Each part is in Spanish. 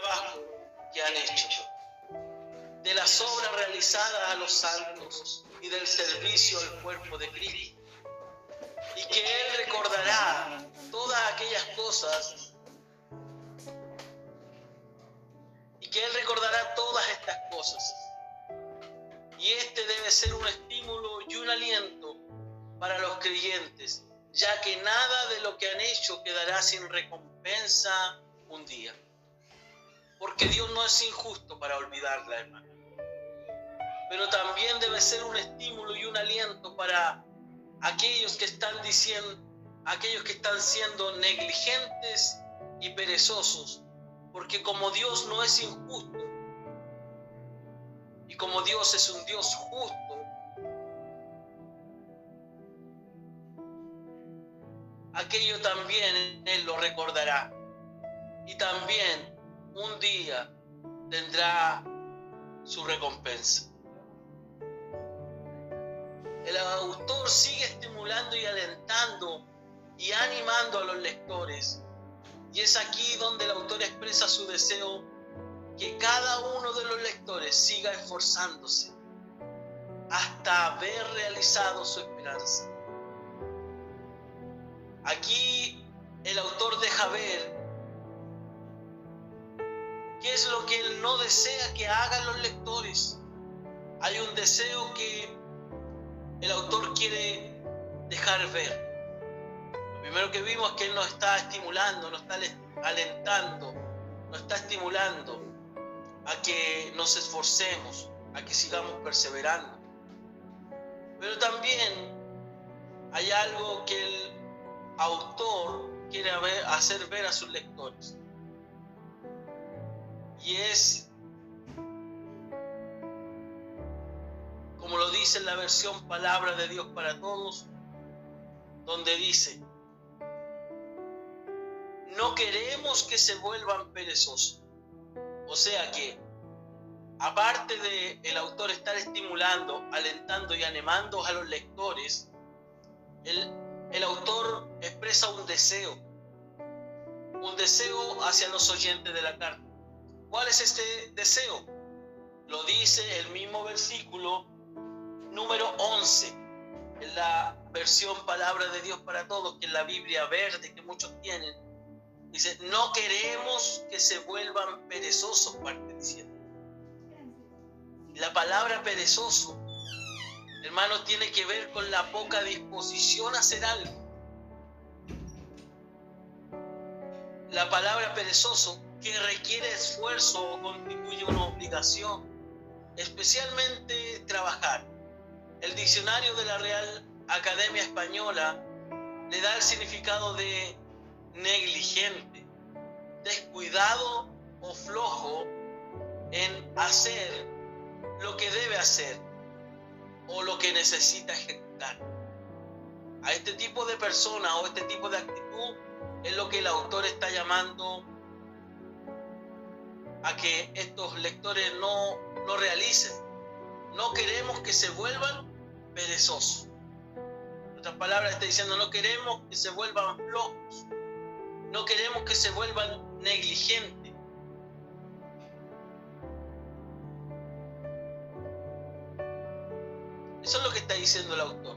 trabajo que han hecho, de las obras realizadas a los santos y del servicio al cuerpo de Cristo. Y que Él recordará todas aquellas cosas y que Él recordará todas estas cosas. Y este debe ser un estímulo y un aliento para los creyentes, ya que nada de lo que han hecho quedará sin recompensa un día. Porque Dios no es injusto para olvidarla, hermano. Pero también debe ser un estímulo y un aliento para aquellos que están diciendo, aquellos que están siendo negligentes y perezosos. Porque como Dios no es injusto, y como Dios es un Dios justo, aquello también Él lo recordará. Y también un día tendrá su recompensa. El autor sigue estimulando y alentando y animando a los lectores. Y es aquí donde el autor expresa su deseo que cada uno de los lectores siga esforzándose hasta haber realizado su esperanza. Aquí el autor deja ver qué es lo que él no desea que hagan los lectores. Hay un deseo que el autor quiere dejar ver. Lo primero que vimos es que él nos está estimulando, nos está alentando, nos está estimulando a que nos esforcemos, a que sigamos perseverando. Pero también hay algo que el autor quiere hacer ver a sus lectores. Y es, como lo dice en la versión Palabra de Dios para Todos, donde dice, no queremos que se vuelvan perezosos. O sea que, aparte de el autor estar estimulando, alentando y animando a los lectores, el, el autor expresa un deseo, un deseo hacia los oyentes de la carta. ¿Cuál es este deseo? Lo dice el mismo versículo número 11, en la versión Palabra de Dios para Todos, que es la Biblia verde que muchos tienen. Dice, no queremos que se vuelvan perezosos, parte diciendo. La palabra perezoso hermano, tiene que ver con la poca disposición a hacer algo. La palabra perezoso, que requiere esfuerzo o constituye una obligación, especialmente trabajar. El diccionario de la Real Academia Española le da el significado de negligente, descuidado o flojo en hacer lo que debe hacer o lo que necesita ejecutar. A este tipo de persona o este tipo de actitud es lo que el autor está llamando a que estos lectores no, no realicen. No queremos que se vuelvan perezosos. En otras palabras, está diciendo, no queremos que se vuelvan flojos. No queremos que se vuelvan negligentes Eso es lo que está diciendo el autor.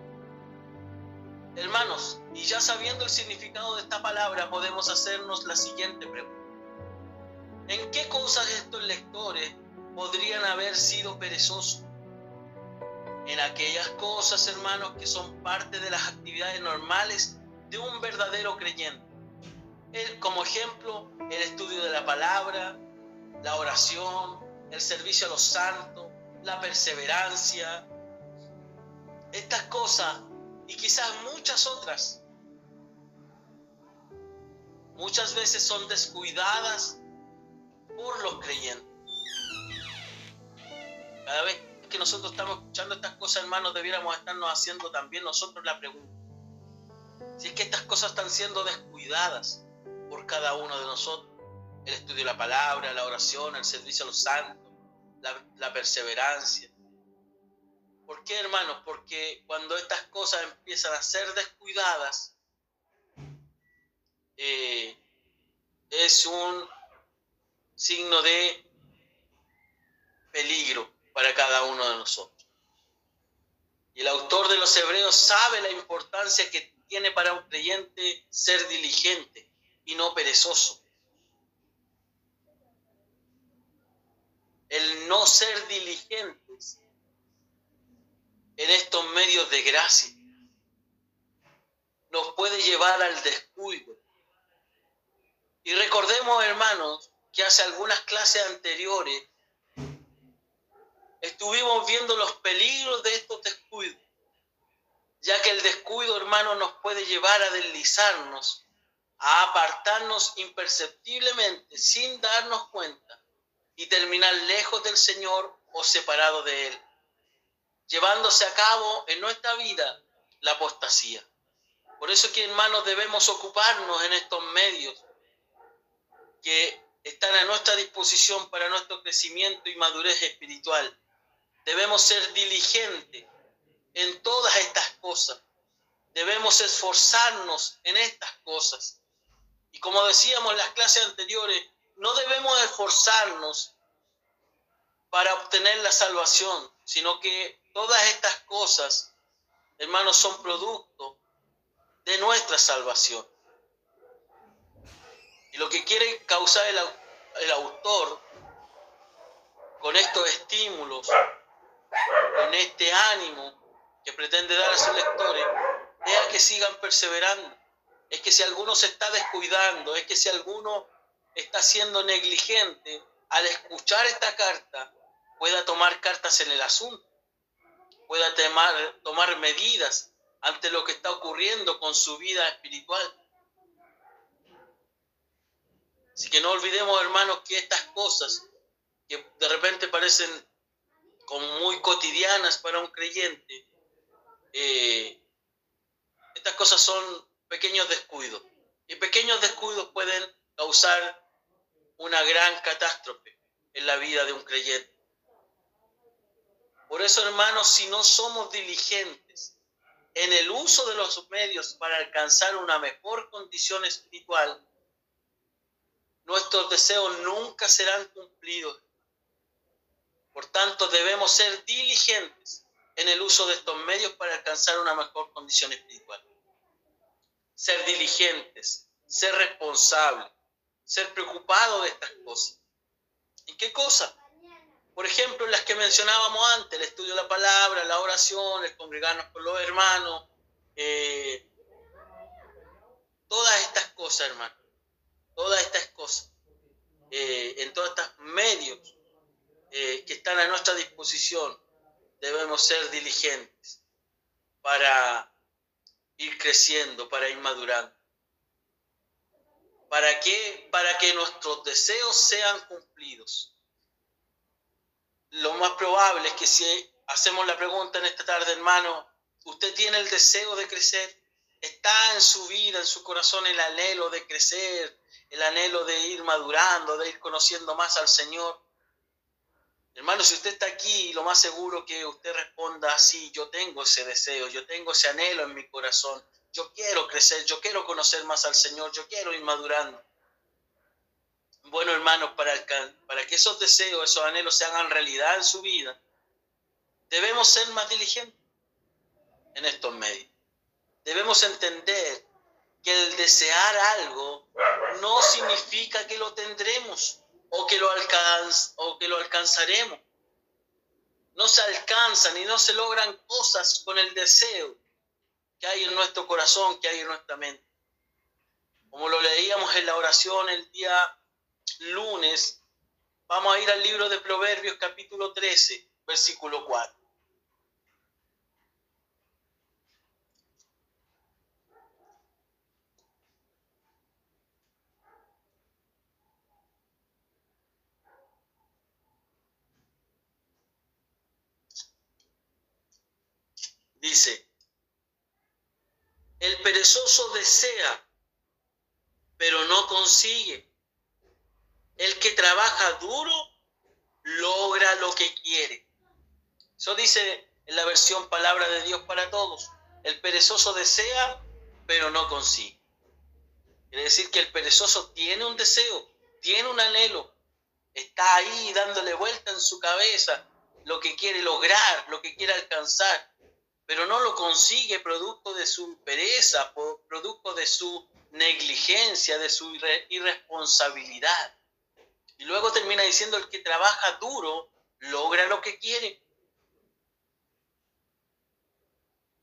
Hermanos, y ya sabiendo el significado de esta palabra, podemos hacernos la siguiente pregunta. ¿En qué cosas estos lectores podrían haber sido perezosos? En aquellas cosas, hermanos, que son parte de las actividades normales de un verdadero creyente. como ejemplo, el estudio de la palabra, la oración, el servicio a los santos, la perseverancia, estas cosas y quizás muchas otras, muchas veces son descuidadas por los creyentes. Cada vez que nosotros estamos escuchando estas cosas, hermanos, debiéramos estarnos haciendo también nosotros la pregunta. Si es que estas cosas están siendo descuidadas por cada uno de nosotros, el estudio de la palabra, la oración, el servicio a los santos, la, la perseverancia, ¿Por qué, hermanos? Porque cuando estas cosas empiezan a ser descuidadas, eh, es un signo de peligro para cada uno de nosotros. Y el autor de los Hebreos sabe la importancia que tiene para un creyente ser diligente y no perezoso. El no ser diligentes en estos medios de gracia nos puede llevar al descuido. Y recordemos, hermanos, que hace algunas clases anteriores estuvimos viendo los peligros de estos descuidos, ya que el descuido, hermano, nos puede llevar a deslizarnos, a apartarnos imperceptiblemente, sin darnos cuenta, y terminar lejos del Señor o separado de Él, llevándose a cabo en nuestra vida la apostasía. Por eso que, hermanos, debemos ocuparnos en estos medios que están a nuestra disposición para nuestro crecimiento y madurez espiritual. Debemos ser diligentes en todas estas cosas. Debemos esforzarnos en estas cosas. Y como decíamos en las clases anteriores, no debemos esforzarnos para obtener la salvación, sino que todas estas cosas, hermanos, son producto de nuestra salvación. Lo que quiere causar el, el autor con estos estímulos, con este ánimo que pretende dar a sus lectores, es a que sigan perseverando. Es que si alguno se está descuidando, es que si alguno está siendo negligente, al escuchar esta carta, pueda tomar cartas en el asunto, pueda tomar medidas ante lo que está ocurriendo con su vida espiritual. Así que no olvidemos, hermanos, que estas cosas que de repente parecen como muy cotidianas para un creyente, eh, estas cosas son pequeños descuidos. Y pequeños descuidos pueden causar una gran catástrofe en la vida de un creyente. Por eso, hermanos, si no somos diligentes en el uso de los medios para alcanzar una mejor condición espiritual, nuestros deseos nunca serán cumplidos. Por tanto, debemos ser diligentes en el uso de estos medios para alcanzar una mejor condición espiritual. Ser diligentes, ser responsables, ser preocupados de estas cosas. ¿Y qué cosas? Por ejemplo, las que mencionábamos antes, el estudio de la palabra, la oración, el congregarnos con los hermanos, eh, todas estas cosas, hermano, todas estas cosas, eh, en todos estos medios eh, que están a nuestra disposición, debemos ser diligentes para ir creciendo, para ir madurando. ¿Para qué? Para que nuestros deseos sean cumplidos. Lo más probable es que si hacemos la pregunta en esta tarde, hermano, ¿usted tiene el deseo de crecer? ¿Está en su vida, en su corazón el anhelo de crecer, el anhelo de ir madurando, de ir conociendo más al Señor? Hermano, si usted está aquí, lo más seguro que usted responda así, yo tengo ese deseo, yo tengo ese anhelo en mi corazón, yo quiero crecer, yo quiero conocer más al Señor, yo quiero ir madurando. Bueno, hermanos, para, para que esos deseos, esos anhelos se hagan realidad en su vida, debemos ser más diligentes en estos medios. Debemos entender que el desear algo no significa que lo tendremos o que lo, alcanz, o que lo alcanzaremos. No se alcanzan y no se logran cosas con el deseo que hay en nuestro corazón, que hay en nuestra mente. Como lo leíamos en la oración el día lunes, vamos a ir al libro de Proverbios capítulo 13, versículo 4. Dice, el perezoso desea, pero no consigue. El que trabaja duro logra lo que quiere. Eso dice en la versión palabra de Dios para todos. El perezoso desea, pero no consigue. Quiere decir que el perezoso tiene un deseo, tiene un anhelo, está ahí dándole vuelta en su cabeza lo que quiere lograr, lo que quiere alcanzar, pero no lo consigue producto de su pereza, producto de su negligencia, de su irresponsabilidad. Y luego termina diciendo, el que trabaja duro logra lo que quiere.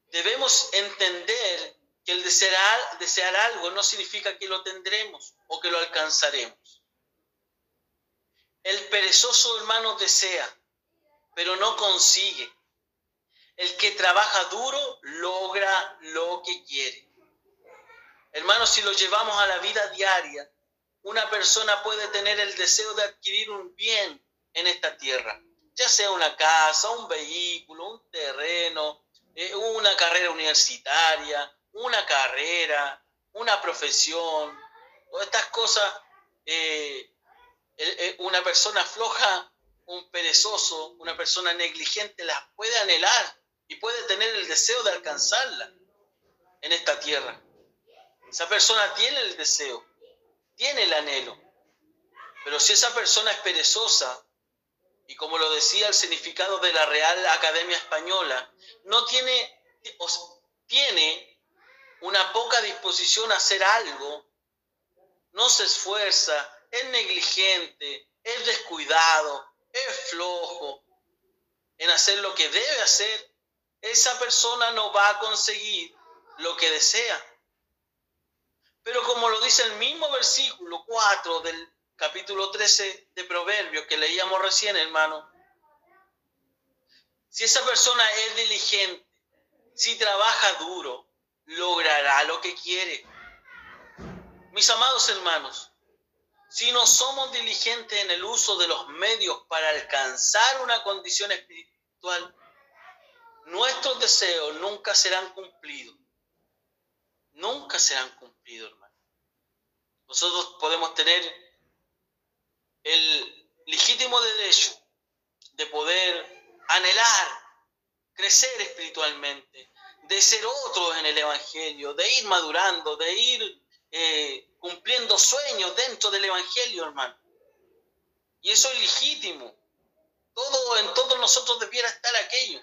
Debemos entender que el desear, desear algo no significa que lo tendremos o que lo alcanzaremos. El perezoso hermano desea, pero no consigue. El que trabaja duro logra lo que quiere. Hermanos, si lo llevamos a la vida diaria, una persona puede tener el deseo de adquirir un bien en esta tierra, ya sea una casa, un vehículo, un terreno, eh, una carrera universitaria, una carrera, una profesión, todas estas cosas, eh, eh, una persona floja, un perezoso, una persona negligente las puede anhelar y puede tener el deseo de alcanzarla en esta tierra. Esa persona tiene el deseo, tiene el anhelo. Pero si esa persona es perezosa, y como lo decía el significado de la Real Academia Española, no tiene, tiene una poca disposición a hacer algo, no se esfuerza, es negligente, es descuidado, es flojo en hacer lo que debe hacer, esa persona no va a conseguir lo que desea. Pero como lo dice el mismo versículo 4 del capítulo 13 de Proverbios que leíamos recién, hermano, si esa persona es diligente, si trabaja duro, logrará lo que quiere. Mis amados hermanos, si no somos diligentes en el uso de los medios para alcanzar una condición espiritual, nuestros deseos nunca serán cumplidos nunca serán cumplidos, hermano. Nosotros podemos tener el legítimo derecho de poder anhelar, crecer espiritualmente, de ser otros en el Evangelio, de ir madurando, de ir eh, cumpliendo sueños dentro del Evangelio, hermano. Y eso es legítimo. Todo en todos nosotros debiera estar aquello.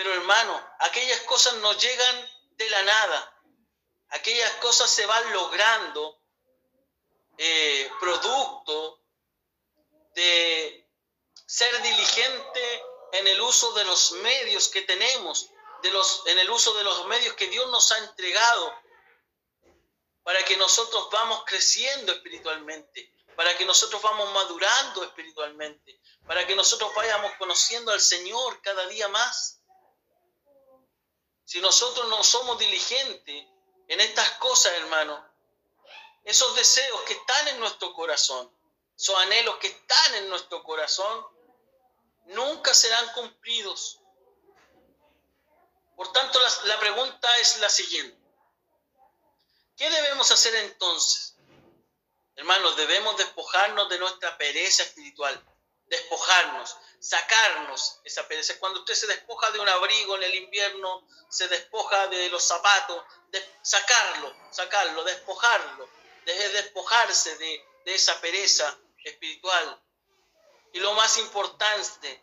Pero hermano, aquellas cosas no llegan de la nada aquellas cosas se van logrando eh, producto de ser diligente en el uso de los medios que tenemos, de los, en el uso de los medios que Dios nos ha entregado, para que nosotros vamos creciendo espiritualmente, para que nosotros vamos madurando espiritualmente, para que nosotros vayamos conociendo al Señor cada día más. Si nosotros no somos diligentes en estas cosas, hermano, esos deseos que están en nuestro corazón, esos anhelos que están en nuestro corazón, nunca serán cumplidos. Por tanto, la, pregunta es la siguiente. ¿Qué debemos hacer entonces? Hermanos, debemos despojarnos de nuestra pereza espiritual, despojarnos, sacarnos esa pereza. Cuando usted se despoja de un abrigo en el invierno, se despoja de los zapatos, sacarlo, sacarlo, despojarlo, de despojarse de, de esa pereza espiritual. Y lo más importante,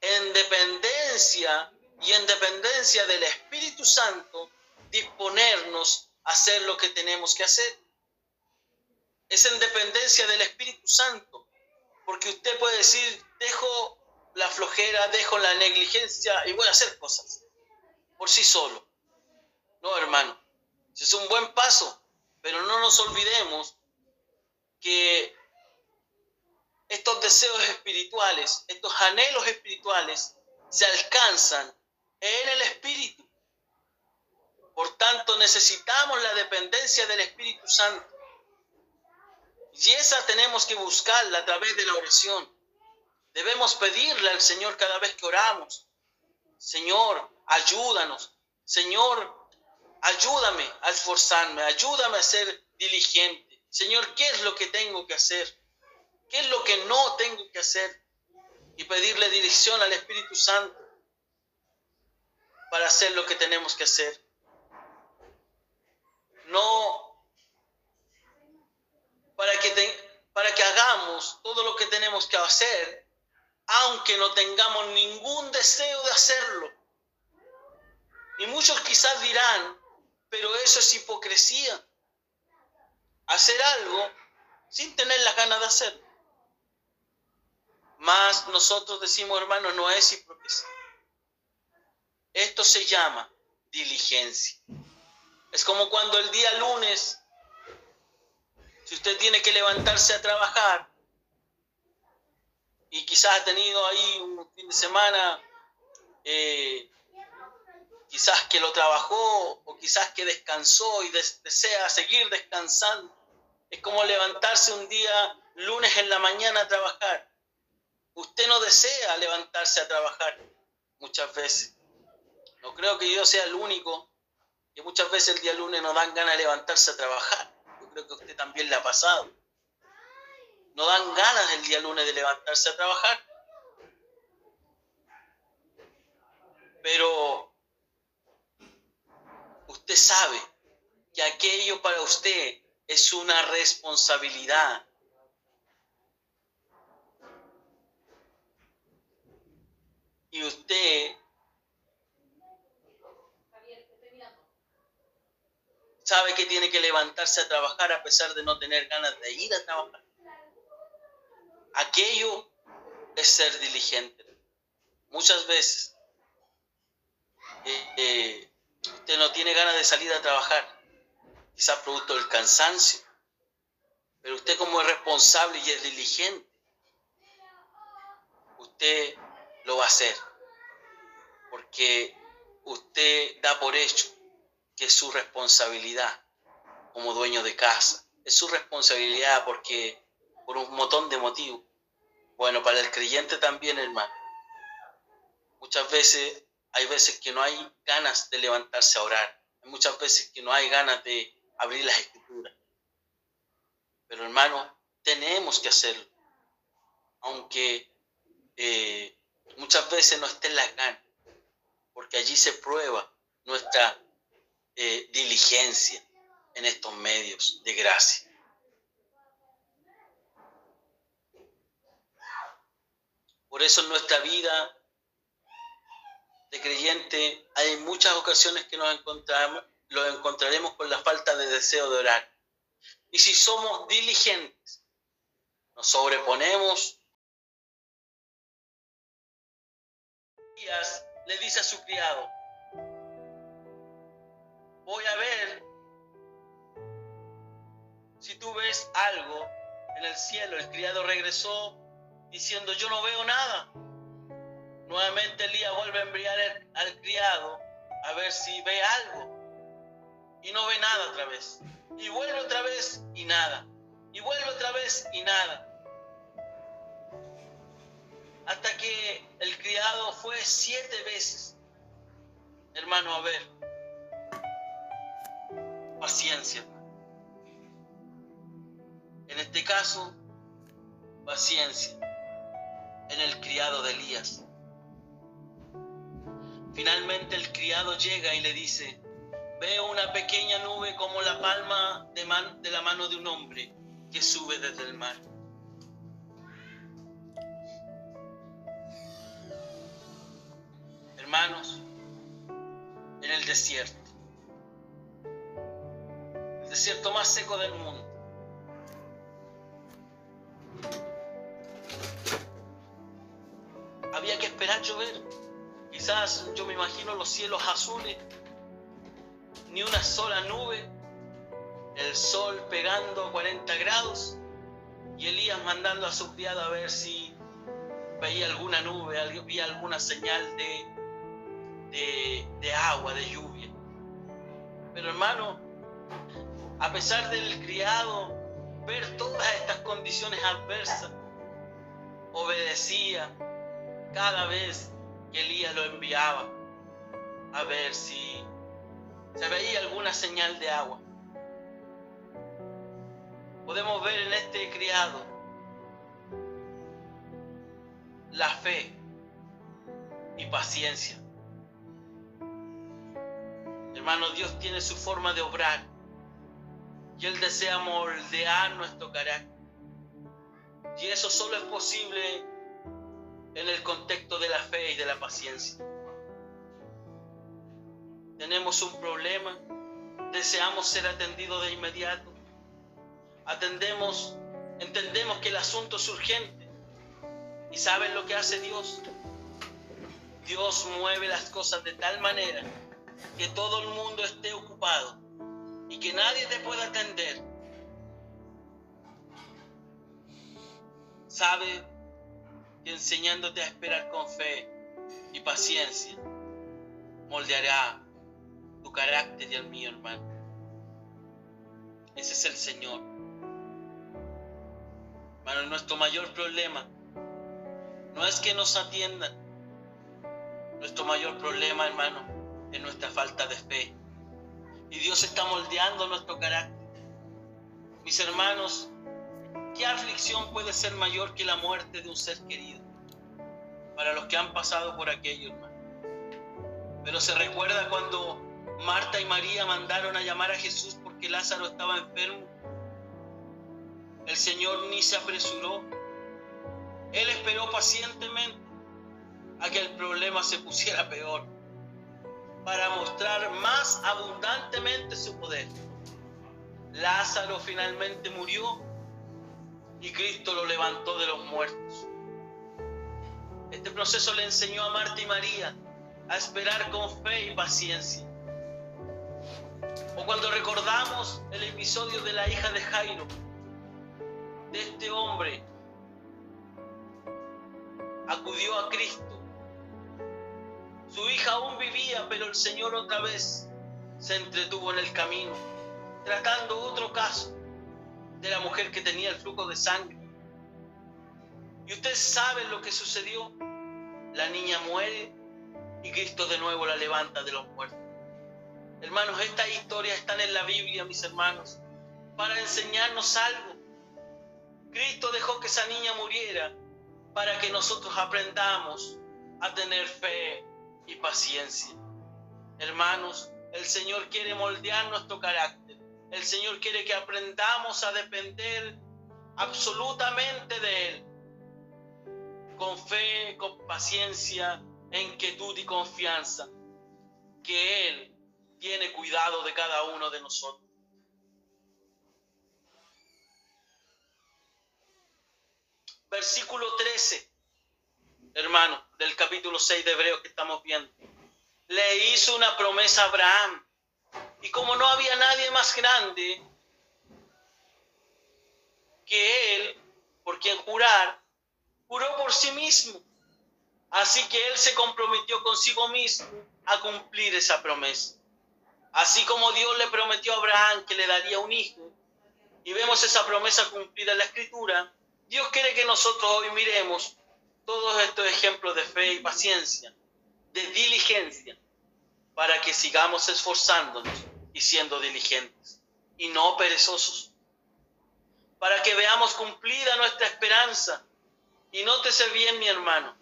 en dependencia y en dependencia del Espíritu Santo, disponernos a hacer lo que tenemos que hacer. Es en dependencia del Espíritu Santo, porque usted puede decir, dejo la flojera, dejo la negligencia y voy a hacer cosas por sí solo. No, hermano, es un buen paso, pero no nos olvidemos que estos deseos espirituales, estos anhelos espirituales, se alcanzan en el Espíritu. Por tanto, necesitamos la dependencia del Espíritu Santo. Y esa tenemos que buscarla a través de la oración. Debemos pedirle al Señor cada vez que oramos. Señor, ayúdanos. Señor, ayúdame a esforzarme, ayúdame a ser diligente. Señor, ¿qué es lo que tengo que hacer? ¿Qué es lo que no tengo que hacer? Y pedirle dirección al Espíritu Santo para hacer lo que tenemos que hacer. No para que, hagamos todo lo que tenemos que hacer, aunque no tengamos ningún deseo de hacerlo. Y muchos quizás dirán, pero eso es hipocresía. Hacer algo sin tener las ganas de hacerlo. Más nosotros decimos, hermano, no es hipocresía. Esto se llama diligencia. Es como cuando el día lunes, si usted tiene que levantarse a trabajar y quizás ha tenido ahí un fin de semana, eh, quizás que lo trabajó o quizás que descansó y desea seguir descansando. Es como levantarse un día lunes en la mañana a trabajar. Usted no desea levantarse a trabajar muchas veces. No creo que yo sea el único que muchas veces el día lunes no dan ganas de levantarse a trabajar. Yo creo que a usted también le ha pasado. No dan ganas el día lunes de levantarse a trabajar. Pero usted sabe que aquello para usted es una responsabilidad. Y usted sabe que tiene que levantarse a trabajar a pesar de no tener ganas de ir a trabajar. Aquello es ser diligente. Muchas veces eh, eh, usted no tiene ganas de salir a trabajar, quizás producto del cansancio, pero usted como es responsable y es diligente, usted lo va a hacer, porque usted da por hecho que es su responsabilidad como dueño de casa. Es su responsabilidad porque por un montón de motivos. Bueno, para el creyente también, hermano. Muchas veces hay veces que no hay ganas de levantarse a orar. Muchas veces que no hay ganas de abrir las escrituras. Pero hermano, tenemos que hacerlo. Aunque eh, muchas veces no estén las ganas. Porque allí se prueba nuestra eh, diligencia en estos medios de gracia. Por eso en nuestra vida de creyente hay muchas ocasiones que nos encontramos, lo encontraremos con la falta de deseo de orar. Y si somos diligentes, nos sobreponemos. Le dice a su criado, voy a ver si tú ves algo en el cielo. El criado regresó diciendo, yo no veo nada. Nuevamente Elías vuelve a enviar al criado a ver si ve algo. Y no ve nada otra vez. Y vuelve otra vez y nada. Y vuelve otra vez y nada. Hasta que el criado fue siete veces, hermano, a ver paciencia. En este caso, paciencia en el criado de Elías. Finalmente el criado llega y le dice, veo una pequeña nube como la palma de, de la mano de un hombre que sube desde el mar. Hermanos, en el desierto desierto más seco del mundo. Había que esperar llover. Quizás yo me imagino los cielos azules, ni una sola nube, el sol pegando a 40 grados y Elías mandando a su criado a ver si veía alguna nube, veía alguna señal de, de, de agua, de lluvia. Pero hermano, a pesar del criado ver todas estas condiciones adversas, obedecía cada vez que Elías lo enviaba a ver si se veía alguna señal de agua. Podemos ver en este criado la fe y paciencia. Hermano, Dios tiene su forma de obrar y Él desea moldear nuestro carácter. Y eso solo es posible en el contexto de la fe y de la paciencia. Tenemos un problema, deseamos ser atendidos de inmediato, atendemos, entendemos que el asunto es urgente. ¿Y saben lo que hace Dios? Dios mueve las cosas de tal manera que todo el mundo esté ocupado y que nadie te pueda atender. Sabe que enseñándote a esperar con fe y paciencia moldeará tu carácter y el mío, hermano. Ese es el Señor. Hermano, nuestro mayor problema no es que nos atiendan. Nuestro mayor problema, hermano, es nuestra falta de fe. Y Dios está moldeando nuestro carácter. Mis hermanos, ¿qué aflicción puede ser mayor que la muerte de un ser querido? Para los que han pasado por aquello, hermano. Pero se recuerda cuando Marta y María mandaron a llamar a Jesús porque Lázaro estaba enfermo. El Señor ni se apresuró. Él esperó pacientemente a que el problema se pusiera peor para mostrar más abundantemente su poder. Lázaro finalmente murió y Cristo lo levantó de los muertos. Este proceso le enseñó a Marta y María a esperar con fe y paciencia. O cuando recordamos el episodio de la hija de Jairo, de este hombre, acudió a Cristo su hija aún vivía, pero el Señor otra vez se entretuvo en el camino, tratando otro caso de la mujer que tenía el flujo de sangre. Y ustedes saben lo que sucedió. La niña muere y Cristo de nuevo la levanta de los muertos. Hermanos, estas historias están en la Biblia, mis hermanos, para enseñarnos algo. Cristo dejó que esa niña muriera para que nosotros aprendamos a tener fe y paciencia. Hermanos, el Señor quiere moldear nuestro carácter. El Señor quiere que aprendamos a depender absolutamente de Él. Con fe, con paciencia, en quietud y confianza. Que Él tiene cuidado de cada uno de nosotros. Versículo 13 hermano, del capítulo 6 de Hebreos que estamos viendo. Le hizo una promesa a Abraham. Y como no había nadie más grande que él, por quien jurar, juró por sí mismo. Así que él se comprometió consigo mismo a cumplir esa promesa. Así como Dios le prometió a Abraham que le daría un hijo, y vemos esa promesa cumplida en la escritura, Dios quiere que nosotros hoy miremos todos estos ejemplos de fe y paciencia, de diligencia, para que sigamos esforzándonos y siendo diligentes y no perezosos, para que veamos cumplida nuestra esperanza. Y nótese bien, mi hermano,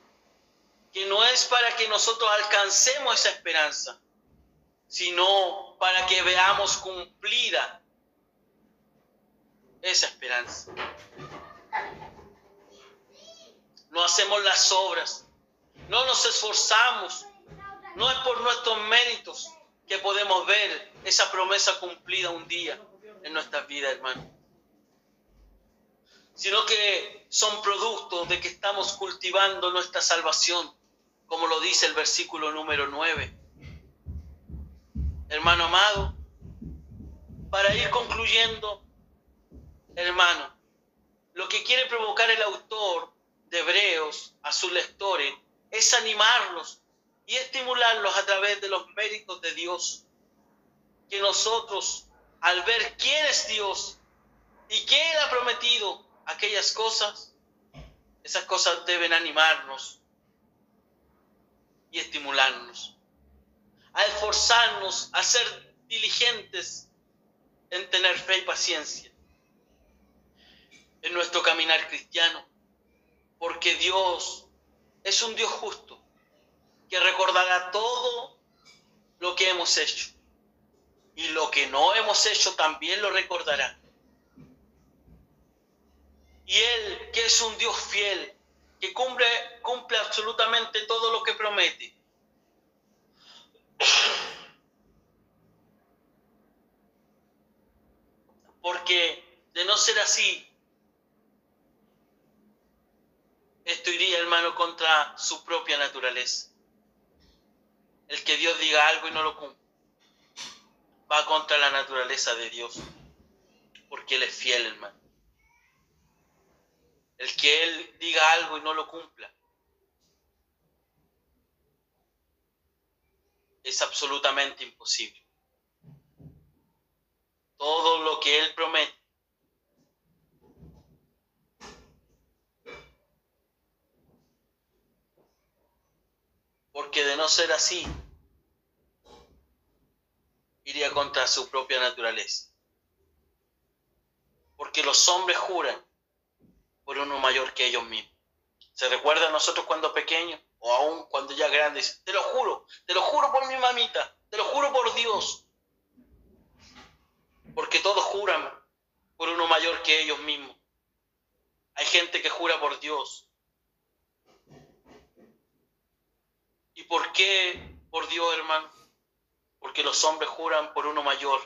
que no es para que nosotros alcancemos esa esperanza, sino para que veamos cumplida esa esperanza no hacemos las obras, no nos esforzamos, no es por nuestros méritos que podemos ver esa promesa cumplida un día en nuestras vidas, hermano. Sino que son producto de que estamos cultivando nuestra salvación, como lo dice el versículo número 9. Hermano amado, para ir concluyendo, hermano, lo que quiere provocar el autor Hebreos a sus lectores es animarlos y estimularlos a través de los méritos de Dios. Que nosotros, al ver quién es Dios y que Él ha prometido aquellas cosas, esas cosas deben animarnos y estimularnos, a esforzarnos, a ser diligentes en tener fe y paciencia en nuestro caminar cristiano porque Dios es un Dios justo, que recordará todo lo que hemos hecho. Y lo que no hemos hecho también lo recordará. Y Él, que es un Dios fiel, que cumple, cumple absolutamente todo lo que promete. Porque de no ser así, esto iría, hermano, contra su propia naturaleza. El que Dios diga algo y no lo cumple, va contra la naturaleza de Dios, porque Él es fiel, hermano. El que Él diga algo y no lo cumpla, es absolutamente imposible. Todo lo que Él promete porque de no ser así, iría contra su propia naturaleza. Porque los hombres juran por uno mayor que ellos mismos. ¿Se recuerda a nosotros cuando pequeños o aún cuando ya grandes? Te lo juro, te lo juro por mi mamita, te lo juro por Dios. Porque todos juran por uno mayor que ellos mismos. Hay gente que jura por Dios, ¿Y por qué por Dios, hermano? Porque los hombres juran por uno mayor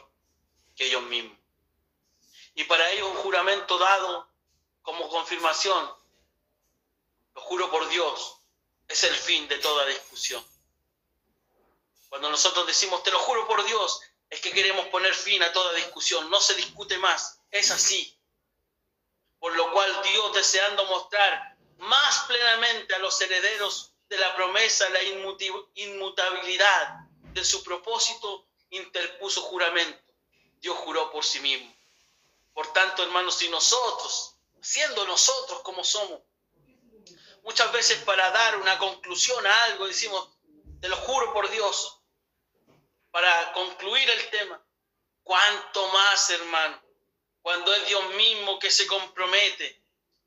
que ellos mismos. Y para ellos un juramento dado como confirmación, lo juro por Dios, es el fin de toda discusión. Cuando nosotros decimos, te lo juro por Dios, es que queremos poner fin a toda discusión, no se discute más, es así. Por lo cual Dios, deseando mostrar más plenamente a los herederos de la promesa, la inmutabilidad de su propósito, interpuso juramento. Dios juró por sí mismo. Por tanto, hermanos, si nosotros, siendo nosotros como somos, muchas veces para dar una conclusión a algo, decimos, te lo juro por Dios, para concluir el tema, cuánto más, hermano, cuando es Dios mismo que se compromete,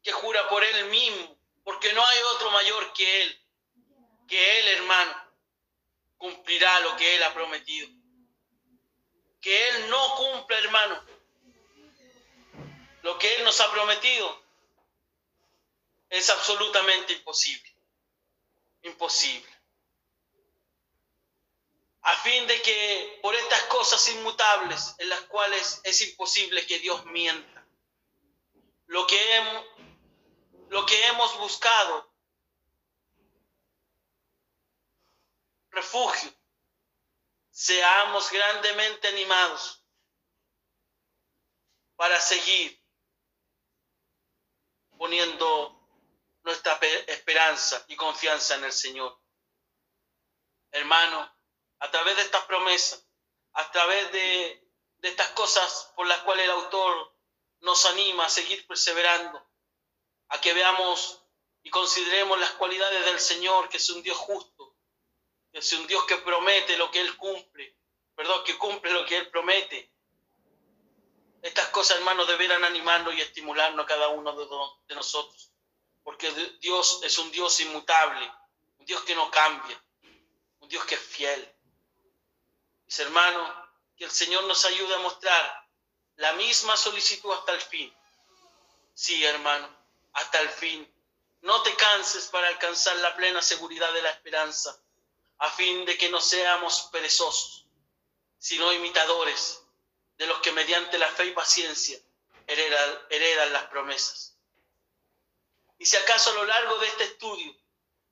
que jura por Él mismo, porque no hay otro mayor que Él que Él, hermano, cumplirá lo que Él ha prometido. Que Él no cumpla, hermano, lo que Él nos ha prometido es absolutamente imposible. Imposible. A fin de que por estas cosas inmutables en las cuales es imposible que Dios mienta, lo que lo que hemos buscado refugio, seamos grandemente animados para seguir poniendo nuestra esperanza y confianza en el Señor. Hermano, a través de estas promesas, a través de, estas cosas por las cuales el autor nos anima a seguir perseverando, a que veamos y consideremos las cualidades del Señor, que es un Dios justo, es un Dios que promete lo que Él cumple, perdón, que cumple lo que Él promete. Estas cosas, hermanos, deberán animarnos y estimularnos a cada uno de, nosotros, porque Dios es un Dios inmutable, un Dios que no cambia, un Dios que es fiel. Mis hermanos, que el Señor nos ayude a mostrar la misma solicitud hasta el fin. Sí, hermano, hasta el fin. No te canses para alcanzar la plena seguridad de la esperanza a fin de que no seamos perezosos, sino imitadores de los que mediante la fe y paciencia heredan, las promesas. Y si acaso a lo largo de este estudio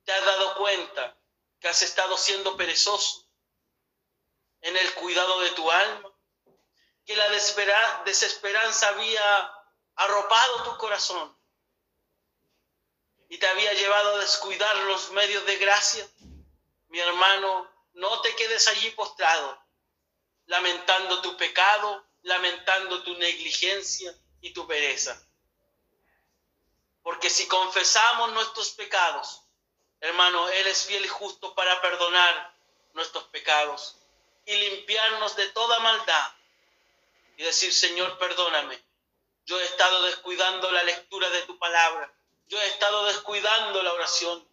te has dado cuenta que has estado siendo perezoso en el cuidado de tu alma, que la desesperanza había arropado tu corazón y te había llevado a descuidar los medios de gracia, mi hermano, no te quedes allí postrado, lamentando tu pecado, lamentando tu negligencia y tu pereza. Porque si confesamos nuestros pecados, hermano, Él es fiel y justo para perdonar nuestros pecados y limpiarnos de toda maldad. Y decir, Señor, perdóname. Yo he estado descuidando la lectura de tu palabra. Yo he estado descuidando la oración.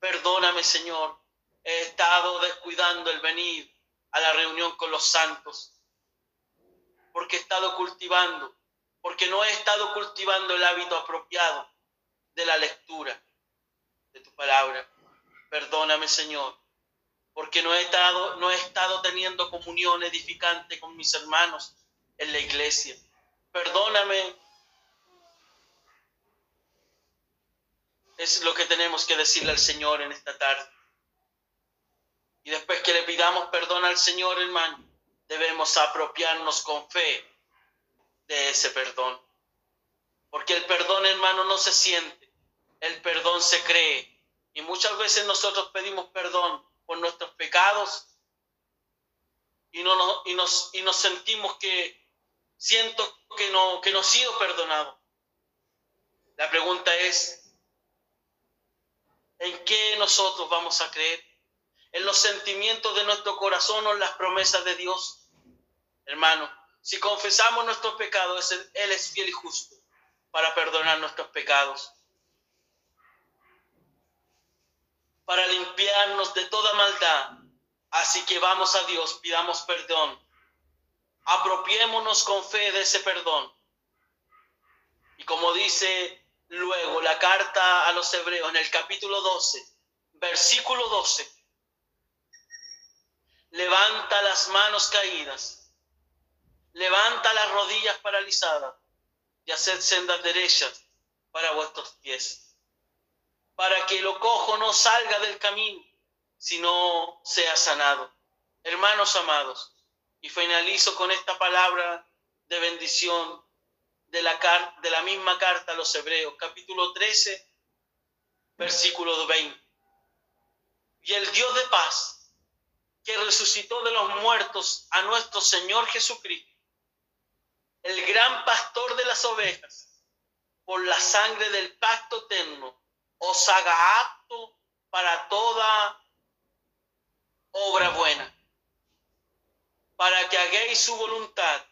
Perdóname, Señor he estado descuidando el venir a la reunión con los santos, porque he estado cultivando porque no he estado cultivando el hábito apropiado de la lectura de tu palabra. Perdóname, Señor, porque no he estado, no he estado teniendo comunión edificante con mis hermanos en la iglesia. Perdóname. Es lo que tenemos que decirle al Señor en esta tarde. Y después que le pidamos perdón al Señor, hermano, debemos apropiarnos con fe de ese perdón. Porque el perdón, hermano, no se siente, el perdón se cree. Y muchas veces nosotros pedimos perdón por nuestros pecados y, no, y, nos, y nos sentimos que siento que no, que no he sido perdonado. La pregunta es, ¿en qué nosotros vamos a creer? ¿En los sentimientos de nuestro corazón o en las promesas de Dios? Hermano, si confesamos nuestros pecados, Él es fiel y justo para perdonar nuestros pecados, para limpiarnos de toda maldad. Así que vamos a Dios, pidamos perdón, apropiémonos con fe de ese perdón. Y como dice luego la carta a los hebreos en el capítulo 12, versículo 12, levanta las manos caídas levanta las rodillas paralizadas y haced sendas derechas para vuestros pies, para que lo cojo no salga del camino, sino sea sanado. Hermanos amados, y finalizo con esta palabra de bendición de la, de la misma carta a los Hebreos, capítulo 13, versículo 20. Y el Dios de paz, que resucitó de los muertos a nuestro Señor Jesucristo, el gran pastor de las ovejas, por la sangre del pacto eterno, os haga apto para toda obra buena, para que hagáis su voluntad,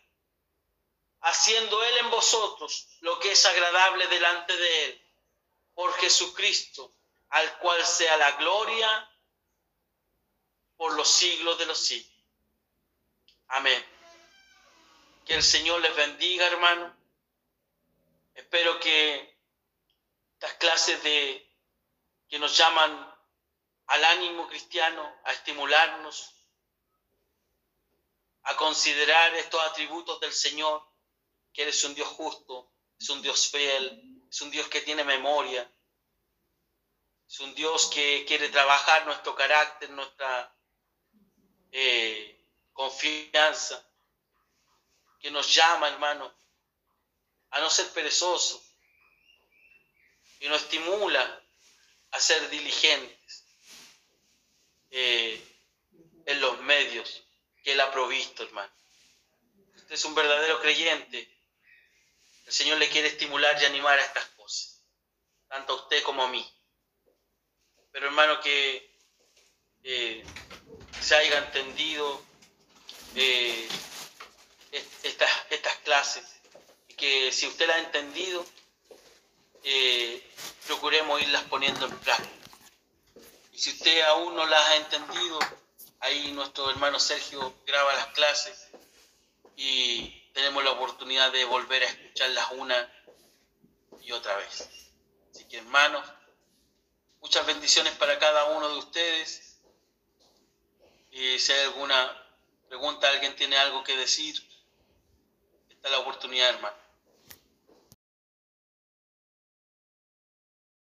haciendo Él en vosotros lo que es agradable delante de Él, por Jesucristo, al cual sea la gloria por los siglos de los siglos. Amén. Que el Señor les bendiga, hermano. Espero que estas clases de que nos llaman al ánimo cristiano, a estimularnos, a considerar estos atributos del Señor, que Él es un Dios justo, es un Dios fiel, es un Dios que tiene memoria, es un Dios que quiere trabajar nuestro carácter, nuestra eh, confianza que nos llama, hermano, a no ser perezoso y nos estimula a ser diligentes eh, en los medios que Él ha provisto, hermano. Usted es un verdadero creyente. El Señor le quiere estimular y animar a estas cosas, tanto a usted como a mí. Pero hermano, que eh, se haya entendido eh, estas, estas clases y que si usted la ha entendido, eh, procuremos irlas poniendo en práctica. Y si usted aún no las ha entendido, ahí nuestro hermano Sergio graba las clases y tenemos la oportunidad de volver a escucharlas una y otra vez. Así que hermanos, muchas bendiciones para cada uno de ustedes. Y si hay alguna pregunta, alguien tiene algo que decir, la oportunidad, hermano.